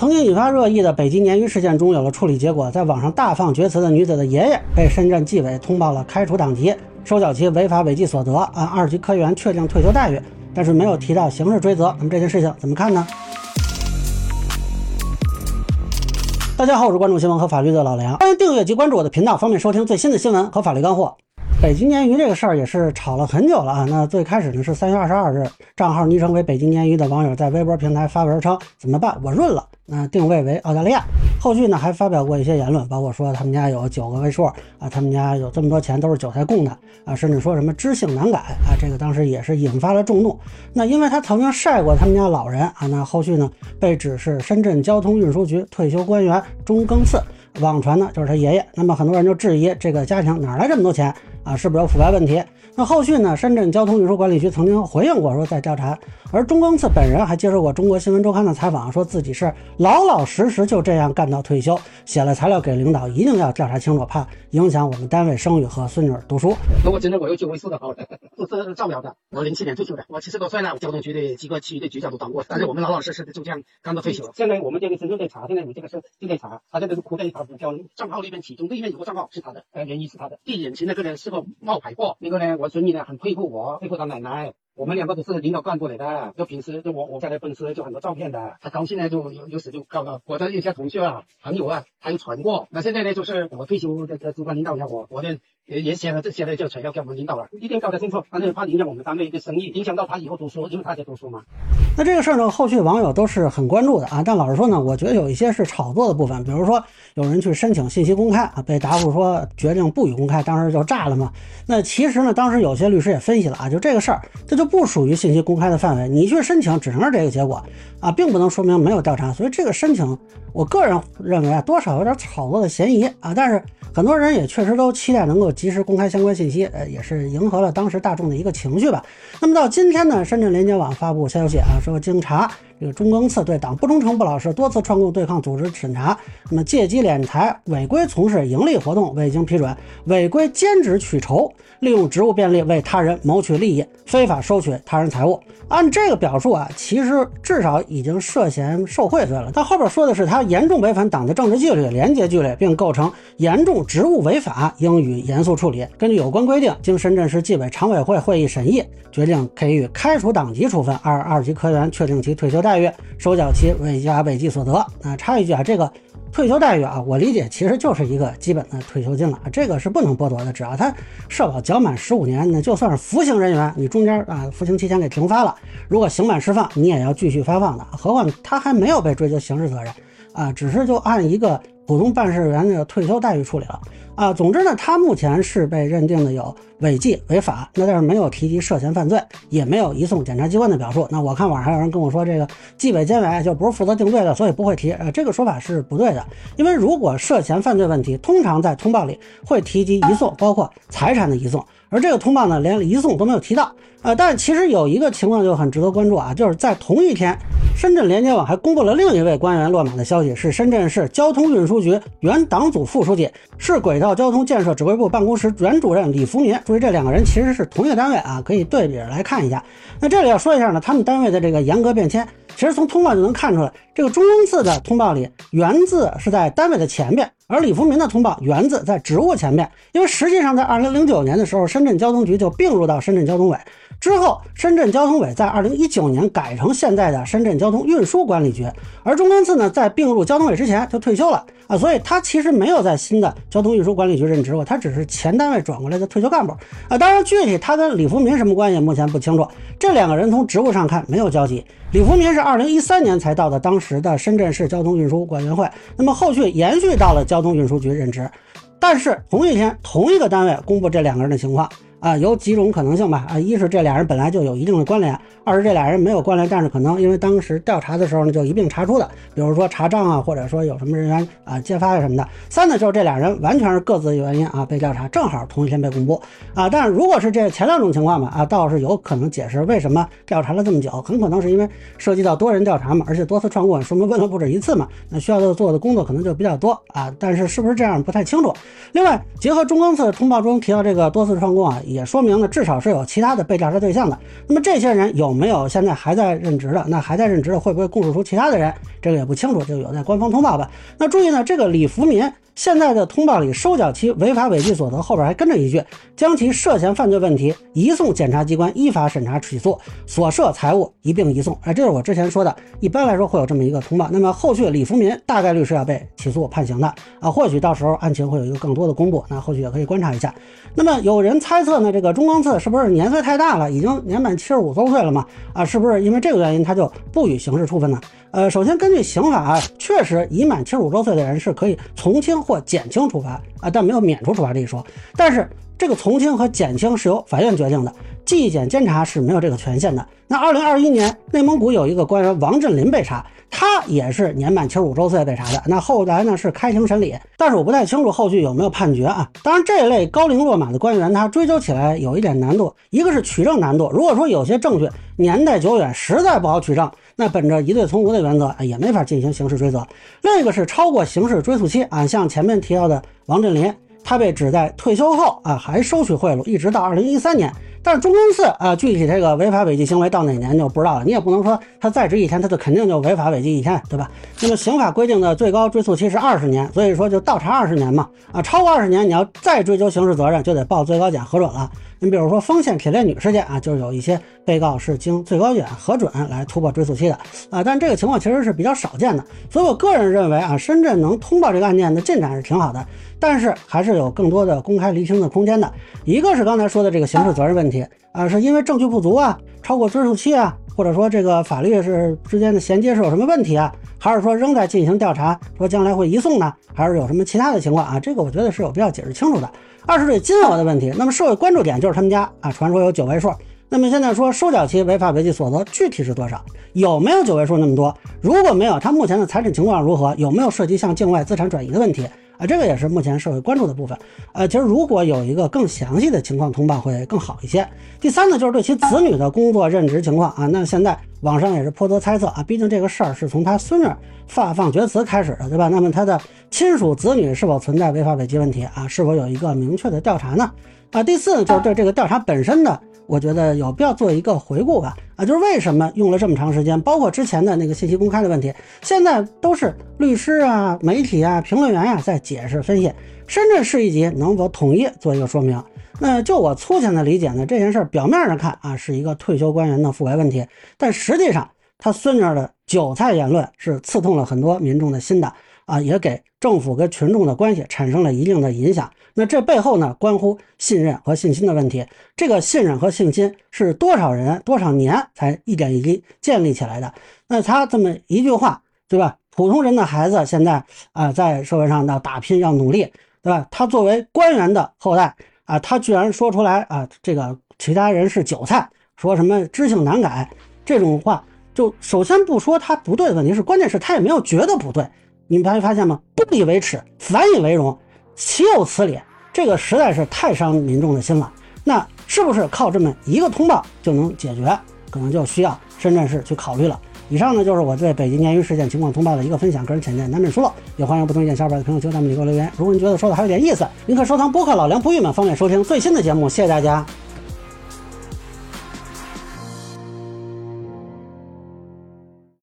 曾经引发热议的北京鲶鱼事件中有了处理结果，在网上大放厥词的女子的爷爷被深圳纪委通报了开除党籍，收缴其违法违纪所得，按二级科员确定退休待遇，但是没有提到刑事追责。那么这件事情怎么看呢？大家好，我是关注新闻和法律的老梁，欢迎订阅及关注我的频道，方便收听最新的新闻和法律干货。北京鲶鱼这个事儿也是吵了很久了啊。那最开始呢是三月二十二日，账号昵称为北京鲶鱼的网友在微博平台发文称怎么办？我润了。那定位为澳大利亚。后续呢还发表过一些言论，包括说他们家有九个位数啊，他们家有这么多钱都是韭菜供的啊，甚至说什么知性难改啊，这个当时也是引发了众怒。那因为他曾经晒过他们家老人啊，那后续呢被指是深圳交通运输局退休官员钟庚次，网传呢就是他爷爷。那么很多人就质疑这个家庭哪来这么多钱？啊，是不是有腐败问题？那后续呢？深圳交通运输管理局曾经回应过，说在调查。而钟光次本人还接受过中国新闻周刊的采访，说自己是老老实实就这样干到退休，写了材料给领导，一定要调查清楚，怕影响我们单位声誉和孙女读书。那我今天我有九位数的话，是造谣的。我零七年退休的，我七十多岁了，交通局的几个区的局长都当过，但是我们老老实实的就这样干到退休。现在我们这个深圳在查，现在你这个是正在查，他这个是哭在他股票账号那边，其中对面有个账号是他的，呃，原因是他的。第眼前那个人是个冒牌货，那个呢，我孙女呢很佩服我，佩服他奶奶。我们两个都是领导干部来的，就平时就我我家的粉丝就很多照片的，他高兴呢就有有时就告到我的一些同学啊朋友啊，他就传过。那现在呢就是我退休的主管领导要我，我呢也也写了这些呢就传要给我们领导了，一定搞得清楚，反正怕影响我们单位的生意，影响到他以后读书，因为他在读书嘛。那这个事儿呢，后续网友都是很关注的啊。但老实说呢，我觉得有一些是炒作的部分，比如说有人去申请信息公开啊，被答复说决定不予公开，当时就炸了嘛。那其实呢，当时有些律师也分析了啊，就这个事儿，这就不属于信息公开的范围，你去申请只能是这个结果啊，并不能说明没有调查。所以这个申请，我个人认为啊，多少有点炒作的嫌疑啊。但是很多人也确实都期待能够及时公开相关信息，呃，也是迎合了当时大众的一个情绪吧。那么到今天呢，深圳联接网发布消息啊，说警察。这个钟庚次对党不忠诚不老实，多次串供对抗组织审查，那么借机敛财、违规从事盈利活动，未经批准，违规兼职取酬，利用职务便利为他人谋取利益，非法收取他人财物。按这个表述啊，其实至少已经涉嫌受贿罪了。他后边说的是他严重违反党的政治纪律、廉洁纪律，并构成严重职务违法，应予严肃处理。根据有关规定，经深圳市纪委常委会会议审议，决定给予开除党籍处分，二二级科员确定其退休待。待遇收缴其违法违纪所得啊！插一句啊，这个退休待遇啊，我理解其实就是一个基本的退休金了，这个是不能剥夺的。只要他社保缴满十五年，那就算是服刑人员，你中间啊服刑期间给停发了，如果刑满释放，你也要继续发放的。何况他还没有被追究刑事责任啊，只是就按一个普通办事员的退休待遇处理了。啊，总之呢，他目前是被认定的有违纪违法，那但是没有提及涉嫌犯罪，也没有移送检察机关的表述。那我看网上还有人跟我说，这个纪委监委就不是负责定罪的，所以不会提。呃，这个说法是不对的，因为如果涉嫌犯罪问题，通常在通报里会提及移送，包括财产的移送。而这个通报呢，连移送都没有提到，呃，但其实有一个情况就很值得关注啊，就是在同一天，深圳联接网还公布了另一位官员落马的消息，是深圳市交通运输局原党组副书记、市轨道交通建设指挥部办公室原主任李福民。注意，这两个人其实是同一个单位啊，可以对比着来看一下。那这里要说一下呢，他们单位的这个严格变迁，其实从通报就能看出来，这个钟恩赐的通报里“原”字是在单位的前面。而李福民的通报“原”字在职务前面，因为实际上在二零零九年的时候，深圳交通局就并入到深圳交通委，之后深圳交通委在二零一九年改成现在的深圳交通运输管理局，而钟庚次呢在并入交通委之前就退休了啊，所以他其实没有在新的交通运输管理局任职过，他只是前单位转过来的退休干部啊。当然，具体他跟李福民什么关系，目前不清楚。这两个人从职务上看没有交集。李福民是二零一三年才到的当时的深圳市交通运输管员会，那么后续延续到了交通运输局任职，但是同一天同一个单位公布这两个人的情况。啊，有几种可能性吧。啊，一是这俩人本来就有一定的关联，二是这俩人没有关联，但是可能因为当时调查的时候呢，就一并查出的，比如说查账啊，或者说有什么人员啊揭发呀什么的。三呢，就是这俩人完全是各自的原因啊被调查，正好同一天被公布啊。但是如果是这前两种情况嘛，啊，倒是有可能解释为什么调查了这么久，很可能是因为涉及到多人调查嘛，而且多次串供，说明问了不止一次嘛，那需要做的工作可能就比较多啊。但是是不是这样不太清楚。另外，结合中庚次通报中提到这个多次串供啊。也说明呢，至少是有其他的被调查对象的。那么这些人有没有现在还在任职的？那还在任职的会不会供述出其他的人？这个也不清楚，就有待官方通报吧。那注意呢，这个李福民。现在的通报里收缴其违法违纪所得，后边还跟着一句，将其涉嫌犯罪问题移送检察机关依法审查起诉，所涉财物一并移送。哎，这是我之前说的，一般来说会有这么一个通报。那么后续李福民大概率是要被起诉判刑的啊，或许到时候案情会有一个更多的公布，那后续也可以观察一下。那么有人猜测呢，这个钟光次是不是年岁太大了，已经年满七十五周岁了嘛？啊，是不是因为这个原因他就不予刑事处分呢？呃，首先根据刑法啊，确实已满七十五周岁的人是可以从轻或减轻处罚啊，但没有免除处罚这一说。但是这个从轻和减轻是由法院决定的，纪检监察是没有这个权限的。那二零二一年，内蒙古有一个官员王振林被查。他也是年满七十五周岁被查的，那后来呢是开庭审理，但是我不太清楚后续有没有判决啊。当然，这类高龄落马的官员，他追究起来有一点难度，一个是取证难度，如果说有些证据年代久远，实在不好取证，那本着疑罪从无的原则，也没法进行刑事追责。另一个是超过刑事追诉期啊，像前面提到的王振林，他被指在退休后啊还收取贿赂，一直到二零一三年。但是中公司啊，具体这个违法违纪行为到哪年就不知道了。你也不能说他在职一天，他就肯定就违法违纪一天，对吧？那么刑法规定的最高追诉期是二十年，所以说就倒查二十年嘛。啊，超过二十年，你要再追究刑事责任，就得报最高检核准了。你比如说丰县铁链女事件啊，就是有一些被告是经最高检核准来突破追诉期的啊，但这个情况其实是比较少见的。所以我个人认为啊，深圳能通报这个案件的进展是挺好的，但是还是有更多的公开厘清的空间的。一个是刚才说的这个刑事责任问题啊，是因为证据不足啊，超过追诉期啊，或者说这个法律是之间的衔接是有什么问题啊，还是说仍在进行调查，说将来会移送呢，还是有什么其他的情况啊？这个我觉得是有必要解释清楚的。二是这金额的问题，那么社会关注点就是他们家啊，传说有九位数。那么现在说收缴其违法违纪所得具体是多少？有没有九位数那么多？如果没有，他目前的财产情况如何？有没有涉及向境外资产转移的问题？啊，这个也是目前社会关注的部分。呃，其实如果有一个更详细的情况通报会更好一些。第三呢，就是对其子女的工作任职情况啊，那现在网上也是颇多猜测啊，毕竟这个事儿是从他孙女发放厥词开始的，对吧？那么他的亲属子女是否存在违法违纪问题啊？是否有一个明确的调查呢？啊，第四呢，就是对这个调查本身的。我觉得有必要做一个回顾吧，啊，就是为什么用了这么长时间，包括之前的那个信息公开的问题，现在都是律师啊、媒体啊、评论员呀在解释分析。深圳市一级能否统一做一个说明？那就我粗浅的理解呢，这件事表面上看啊是一个退休官员的腐败问题，但实际上他孙女的韭菜言论是刺痛了很多民众的心的。啊，也给政府跟群众的关系产生了一定的影响。那这背后呢，关乎信任和信心的问题。这个信任和信心是多少人多少年才一点一滴建立起来的？那他这么一句话，对吧？普通人的孩子现在啊，在社会上要打拼，要努力，对吧？他作为官员的后代啊，他居然说出来啊，这个其他人是韭菜，说什么知性难改这种话，就首先不说他不对的问题，是关键是他也没有觉得不对。你们发发现吗？不以为耻，反以为荣，岂有此理！这个实在是太伤民众的心了。那是不是靠这么一个通报就能解决？可能就需要深圳市去考虑了。以上呢就是我对北京鲶鱼事件情况通报的一个分享，个人浅见难免疏漏，也欢迎不同意见小伙伴在评论区弹幕里给我留言。如果您觉得说的还有点意思，您可收藏播客老梁不郁闷，方便收听最新的节目。谢谢大家。